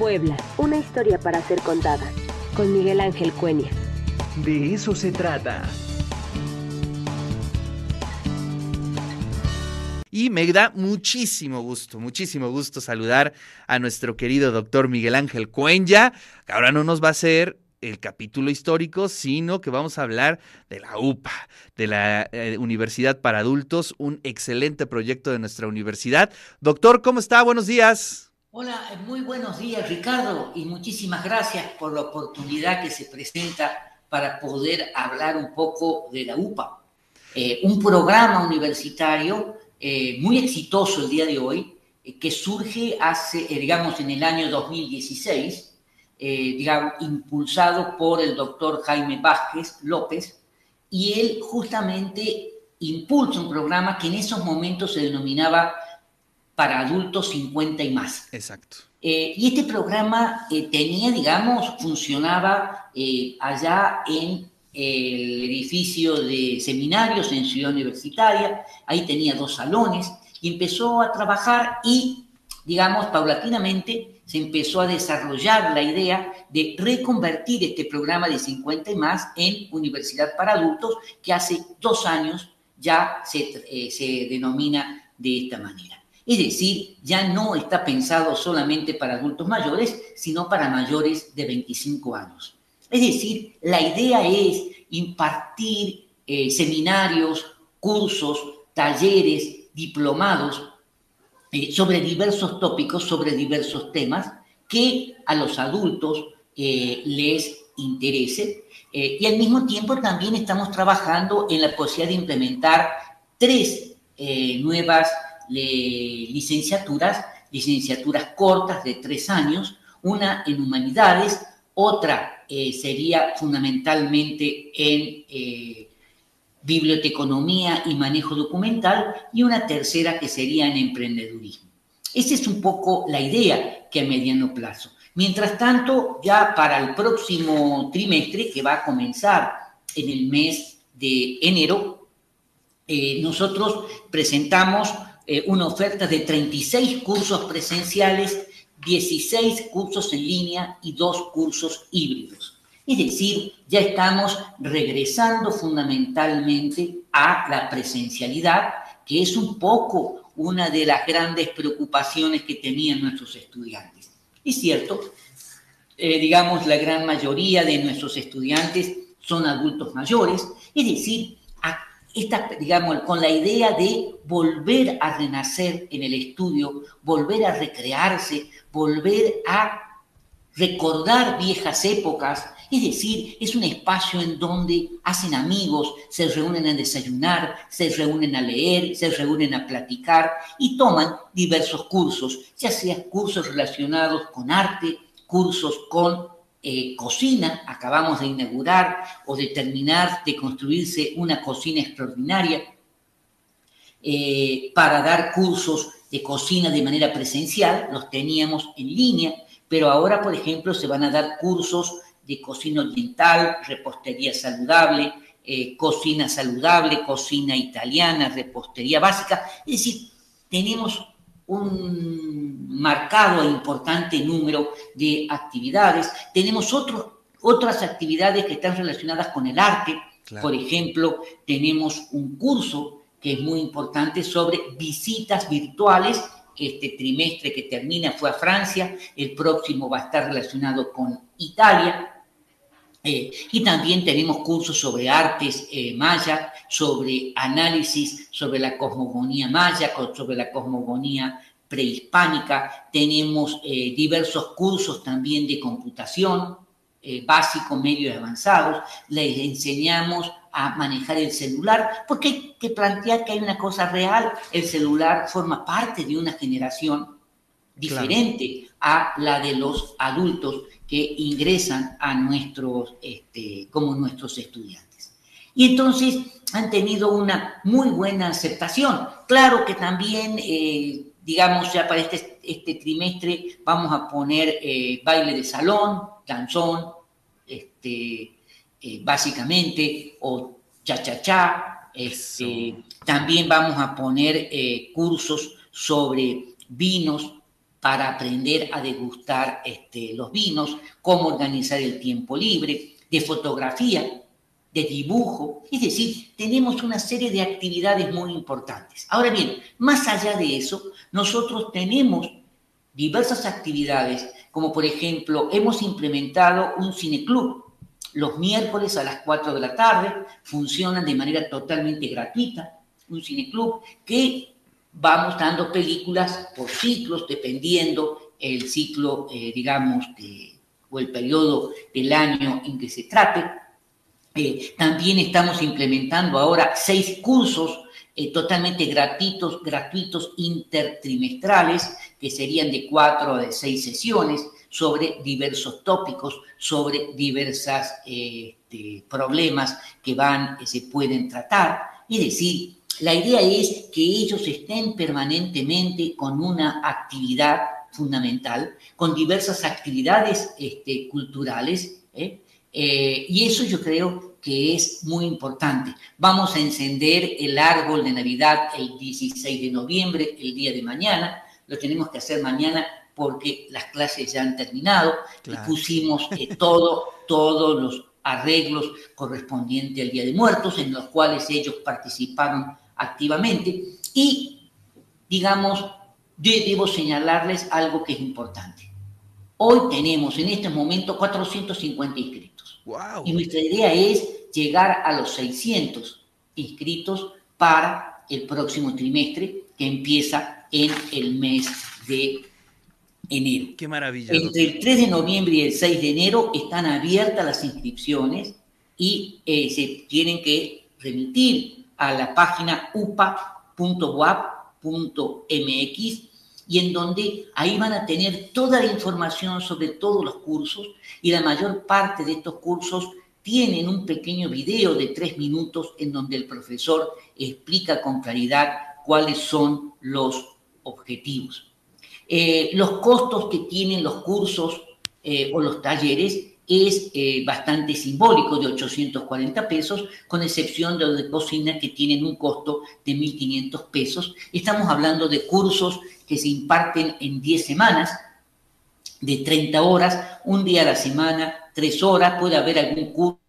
Puebla, una historia para ser contada. Con Miguel Ángel Cuenya. De eso se trata. Y me da muchísimo gusto, muchísimo gusto saludar a nuestro querido doctor Miguel Ángel Cuenya, que ahora no nos va a hacer el capítulo histórico, sino que vamos a hablar de la UPA, de la eh, Universidad para Adultos, un excelente proyecto de nuestra universidad. Doctor, ¿cómo está? Buenos días. Hola, muy buenos días Ricardo y muchísimas gracias por la oportunidad que se presenta para poder hablar un poco de la UPA. Eh, un programa universitario eh, muy exitoso el día de hoy, que surge hace, digamos, en el año 2016 eh, digamos, impulsado por el doctor Jaime Vázquez López, y él justamente impulsa un programa que en esos momentos se denominaba para adultos 50 y más. Exacto. Eh, y este programa eh, tenía, digamos, funcionaba allá en el edificio de seminarios en Ciudad Universitaria, ahí tenía dos salones, y empezó a trabajar y, digamos, paulatinamente se empezó a desarrollar la idea de reconvertir este programa de 50 y más en Universidad para Adultos, que hace dos años ya se, eh, se denomina de esta manera. Es decir, ya no está pensado solamente para adultos mayores, sino para mayores de 25 años. Es decir, la idea es impartir eh, seminarios, cursos, talleres, diplomados eh, sobre diversos tópicos, sobre diversos temas que a los adultos eh, les interese. Y al mismo tiempo también estamos trabajando en la posibilidad de implementar tres nuevas licenciaturas, licenciaturas cortas de tres años, una en humanidades, otra sería fundamentalmente en biblioteconomía y manejo documental, y una tercera que sería en emprendedurismo. Esa es un poco la idea que a mediano plazo. Mientras tanto, ya para el próximo trimestre, que va a comenzar en el mes de enero, eh, nosotros presentamos eh, una oferta de 36 cursos presenciales, 16 cursos en línea y dos cursos híbridos. Es decir, ya estamos regresando fundamentalmente a la presencialidad, que es un poco una de las grandes preocupaciones que tenían nuestros estudiantes. Es cierto, eh, digamos, la gran mayoría de nuestros estudiantes son adultos mayores, es decir, esta, digamos, con la idea de volver a renacer en el estudio, volver a recrearse, volver a recordar viejas épocas, es decir, es un espacio en donde hacen amigos, se reúnen a desayunar, se reúnen a leer, se reúnen a platicar y toman diversos cursos, ya sea cursos relacionados con arte, cursos con eh, cocina, acabamos de inaugurar o de terminar de construirse una cocina extraordinaria, eh, para dar cursos de cocina de manera presencial, los teníamos en línea, pero ahora, por ejemplo, se van a dar cursos de cocina oriental, repostería saludable, eh, cocina saludable, cocina italiana, repostería básica. Es decir, tenemos un marcado e importante número de actividades. Tenemos otros, otras actividades que están relacionadas con el arte. Por ejemplo, tenemos un curso que es muy importante sobre visitas virtuales. Este trimestre que termina fue a Francia, el próximo va a estar relacionado con Italia. Eh, y también tenemos cursos sobre artes eh, maya, sobre análisis sobre la cosmogonía maya, sobre la cosmogonía prehispánica. Tenemos eh, diversos cursos también de computación, básico, medio y avanzados. Les enseñamos a manejar el celular, porque hay que plantear que hay una cosa real. El celular forma parte de una generación diferente a la de los adultos que ingresan a nuestros, este, como nuestros estudiantes. Y entonces han tenido una muy buena aceptación. Claro que también, eh, digamos, ya para este, este trimestre vamos a poner eh, baile de salón, danzón, este, eh, básicamente, o cha-cha-cha. Este, también vamos a poner cursos sobre vinos, para aprender a degustar este, los vinos, cómo organizar el tiempo libre, de fotografía, de dibujo, es decir, tenemos una serie de actividades muy importantes. Ahora bien, más allá de eso, nosotros tenemos diversas actividades, como por ejemplo, hemos implementado un cineclub. Los miércoles a las 4 de la tarde funcionan de manera totalmente gratuita, un cineclub que vamos dando películas por ciclos, dependiendo el ciclo, eh, digamos, o el periodo del año en que se trate. Eh, también estamos implementando ahora seis cursos eh, totalmente gratuitos, gratuitos intertrimestrales, que serían de cuatro o de seis sesiones, sobre diversos tópicos, sobre diversos este, problemas que van, se pueden tratar. Es decir, la idea es que ellos estén permanentemente con una actividad fundamental, con diversas actividades este, culturales, ¿eh? Eh, y eso yo creo que es muy importante. Vamos a encender el árbol de Navidad el 16 de noviembre, el día de mañana. Lo tenemos que hacer mañana porque las clases ya han terminado. Y pusimos eh, todo, todos los arreglos correspondientes al Día de Muertos, en los cuales ellos participaron activamente. Y, digamos, yo debo señalarles algo que es importante. Hoy tenemos en este momento 450 inscritos. Y nuestra idea es llegar a los 600 inscritos para el próximo trimestre que empieza en el mes de enero. Qué maravilla. Entre el 3 de noviembre y el 6 de enero están abiertas las inscripciones y eh, se tienen que remitir a la página upa.wap.mx y en donde ahí van a tener toda la información sobre todos los cursos y la mayor parte de estos cursos tienen un pequeño video de tres minutos en donde el profesor explica con claridad cuáles son los objetivos. Eh, los costos que tienen los cursos eh, o los talleres es eh, bastante simbólico, de 840 pesos, con excepción de los de cocina que tienen un costo de 1.500 pesos. Estamos hablando de cursos que se imparten en 10 semanas, de 30 horas, un día a la semana, 3 horas, puede haber algún curso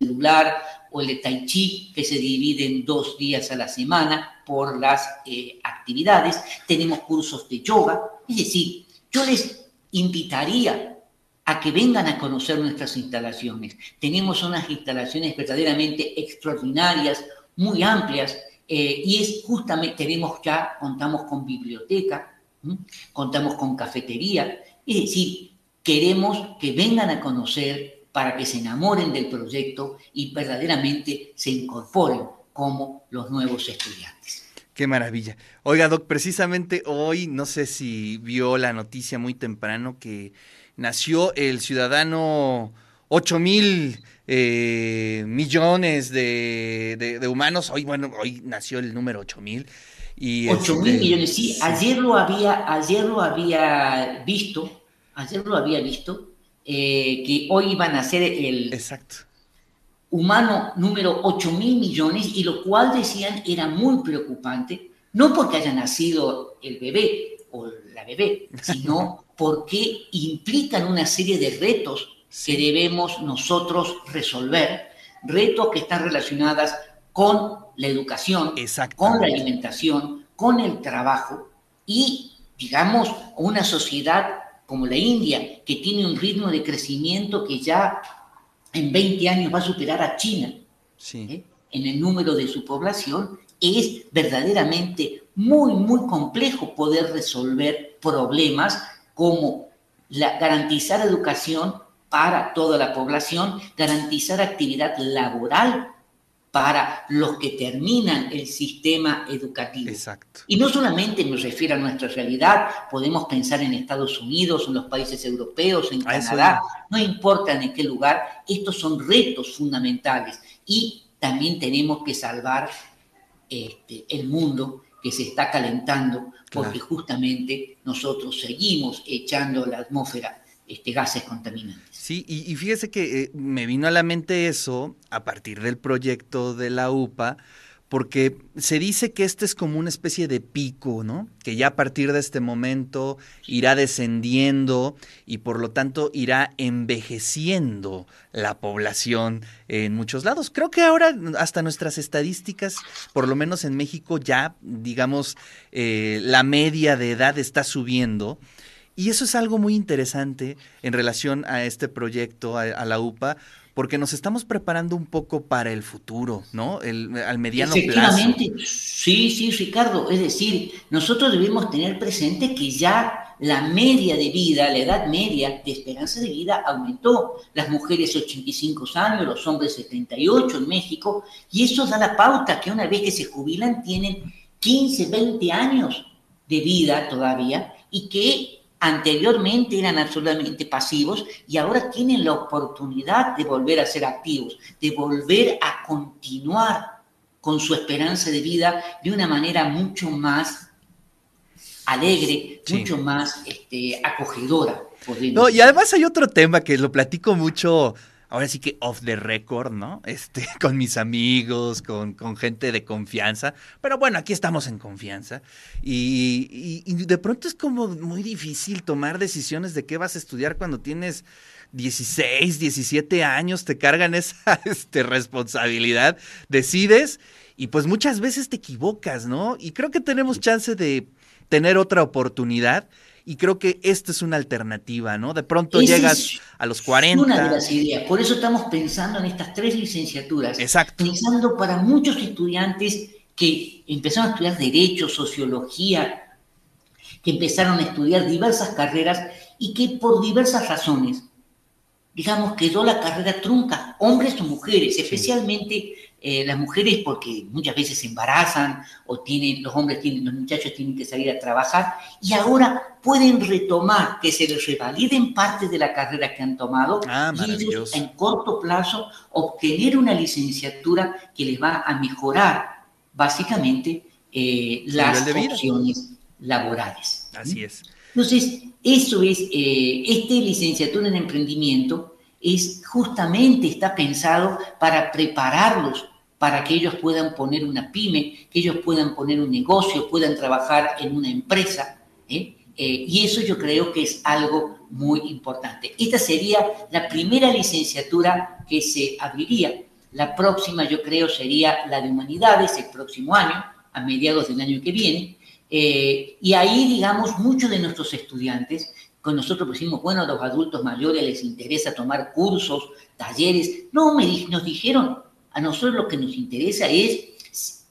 celular o el de Tai Chi que se divide en dos días a la semana por las eh, actividades. Tenemos cursos de yoga, es decir, yo les invitaría a que vengan a conocer nuestras instalaciones. Tenemos unas instalaciones verdaderamente extraordinarias, muy amplias, eh, y es justamente, tenemos ya, contamos con biblioteca, contamos con cafetería, es decir, queremos que vengan a conocer para que se enamoren del proyecto y verdaderamente se incorporen como los nuevos estudiantes. Qué maravilla. Oiga, Doc, precisamente hoy, no sé si vio la noticia muy temprano que nació el ciudadano 8 mil eh, millones de, humanos. Hoy, bueno, hoy nació el número 8 mil. Y 8 mil este, millones, sí. Ayer lo había, ayer lo había visto, ayer lo había visto, eh, que hoy iban a ser el Exacto. humano número 8 mil millones, y lo cual decían era muy preocupante, no porque haya nacido el bebé o la bebé, sino porque implican una serie de retos que debemos nosotros resolver, retos que están relacionados con la educación, con la alimentación, con el trabajo y, digamos, una sociedad como la India, que tiene un ritmo de crecimiento que ya en 20 años va a superar a China ¿eh? en el número de su población, es verdaderamente muy, muy complejo poder resolver problemas como la, garantizar educación para toda la población, garantizar actividad laboral para los que terminan el sistema educativo. Exacto. Y no solamente me refiero a nuestra realidad, podemos pensar en Estados Unidos, en los países europeos, en Canadá, no importa en qué lugar, estos son retos fundamentales y también tenemos que salvar este, el mundo que se está calentando porque justamente nosotros seguimos echando a la atmósfera este, gases contaminantes. Sí, y, fíjese que eh, me vino a la mente eso a partir del proyecto de la UPA, porque se dice que este es como una especie de pico, ¿no? Que ya a partir de este momento irá descendiendo y por lo tanto irá envejeciendo la población en muchos lados. Creo que ahora hasta nuestras estadísticas, por lo menos en México, ya, digamos, eh, la media de edad está subiendo. Y eso es algo muy interesante en relación a este proyecto, a la UPA, porque nos estamos preparando un poco para el futuro, ¿no? El, al mediano Efectivamente. plazo. Sí, sí, Ricardo. Es decir, nosotros debemos tener presente que ya la media de vida, la edad media de esperanza de vida aumentó. Las mujeres 85 años, los hombres 78 en México, y eso da la pauta que una vez que se jubilan tienen 15, 20 años de vida todavía y que anteriormente eran absolutamente pasivos y ahora tienen la oportunidad de volver a ser activos, de volver a continuar con su esperanza de vida de una manera mucho más alegre, mucho más este, acogedora. No, y además hay otro tema que lo platico mucho ahora sí que off the record, ¿no? Este, con mis amigos, con, con gente de confianza. Pero bueno, aquí estamos en confianza. Y, de pronto es como muy difícil tomar decisiones de qué vas a estudiar cuando tienes 16, 17 años, te cargan esa este, responsabilidad, decides y pues muchas veces te equivocas, ¿no? Y creo que tenemos chance de tener otra oportunidad y creo que esta es una alternativa, ¿no? De pronto llegas a los 40. Una de las ideas. Por eso estamos pensando en estas tres licenciaturas. Exacto. Pensando para muchos estudiantes que empezaron a estudiar Derecho, Sociología, que empezaron a estudiar diversas carreras y que por diversas razones, digamos, quedó la carrera trunca, hombres o mujeres, especialmente eh, las mujeres porque muchas veces se embarazan o tienen, los hombres tienen, los muchachos tienen que salir a trabajar y ahora pueden retomar, que se les revaliden parte de la carrera que han tomado ah, y ellos en corto plazo obtener una licenciatura que les va a mejorar básicamente eh, las opciones laborales. Así es. Entonces, eso es, eh, esta licenciatura en emprendimiento es justamente está pensado para prepararlos para que ellos puedan poner una pyme, que ellos puedan poner un negocio, puedan trabajar en una empresa. ¿eh? Eh, y eso yo creo que es algo muy importante. Esta sería la primera licenciatura que se abriría. La próxima yo creo sería la de humanidades el próximo año, a mediados del año que viene. Eh, y ahí, digamos, muchos de nuestros estudiantes, con nosotros pusimos, bueno, a los adultos mayores les interesa tomar cursos, talleres. No, me, nos dijeron, a nosotros lo que nos interesa es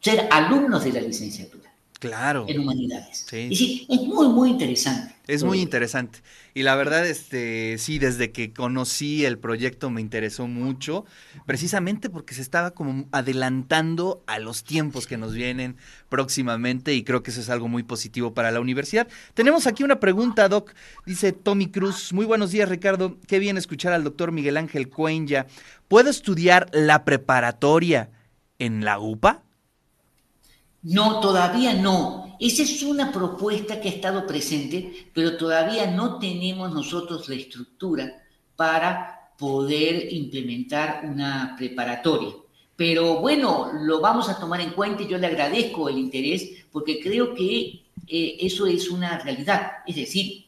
ser alumnos de la licenciatura. Claro. En humanidades. Sí. es muy, muy interesante. Es muy interesante. Y la verdad, este, sí, desde que conocí el proyecto me interesó mucho, precisamente porque se estaba como adelantando a los tiempos que nos vienen próximamente y creo que eso es algo muy positivo para la universidad. Tenemos aquí una pregunta, Doc. Dice Tommy Cruz. Muy buenos días, Ricardo. Qué bien escuchar al doctor Miguel Ángel Cuenya. ¿Puedo estudiar la preparatoria en la UPA? No, todavía no. Esa es una propuesta que ha estado presente, pero todavía no tenemos nosotros la estructura para poder implementar una preparatoria. Pero bueno, lo vamos a tomar en cuenta y yo le agradezco el interés porque creo que eh, eso es una realidad. Es decir,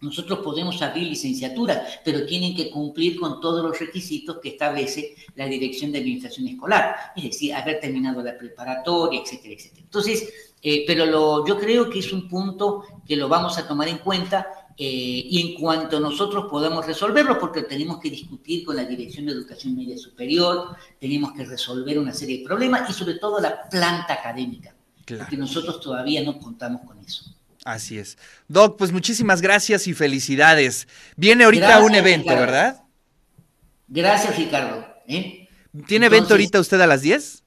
nosotros podemos abrir licenciaturas, pero tienen que cumplir con todos los requisitos que establece la Dirección de Administración Escolar, es decir, haber terminado la preparatoria, etcétera, etcétera. Entonces, eh, pero lo, yo creo que es un punto que lo vamos a tomar en cuenta eh, y en cuanto nosotros podamos resolverlo, porque tenemos que discutir con la Dirección de Educación Media Superior, tenemos que resolver una serie de problemas y sobre todo la planta académica, porque nosotros todavía no contamos con eso. Así es. Doc, pues muchísimas gracias y felicidades. Viene ahorita un evento, ¿verdad? Gracias, Ricardo. ¿eh? ¿Tiene evento ahorita usted a las 10?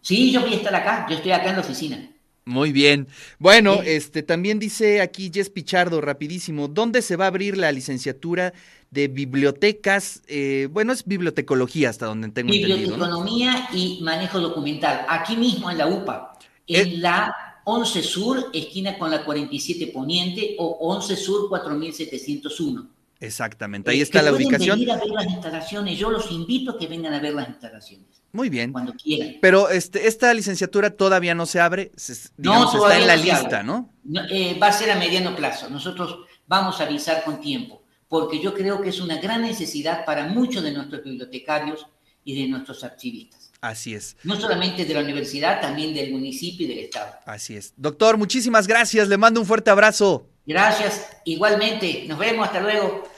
Sí, yo voy a estar acá, yo estoy acá en la oficina. Muy bien. Bueno, este también dice aquí Jess Pichardo, rapidísimo, ¿dónde se va a abrir la licenciatura de bibliotecas? Eh, bueno, es bibliotecología hasta donde tengo entendido. Biblioteconomía y manejo documental, aquí mismo en la UPA, en eh, la 11 Sur, esquina con la 47 Poniente, o 11 Sur 4701. Exactamente, ahí está la ubicación. venir a ver las instalaciones, yo los invito a que vengan a ver las instalaciones. Muy bien. Cuando quieran. Pero este, esta licenciatura todavía no se abre, digamos, no, está en la no lista, ¿no? eh, va a ser a mediano plazo. Nosotros vamos a avisar con tiempo, porque yo creo que es una gran necesidad para muchos de nuestros bibliotecarios y de nuestros archivistas. Así es. No solamente de la universidad, también del municipio y del Estado. Así es. Doctor, muchísimas gracias. Le mando un fuerte abrazo. Gracias. Igualmente. Nos vemos. Hasta luego.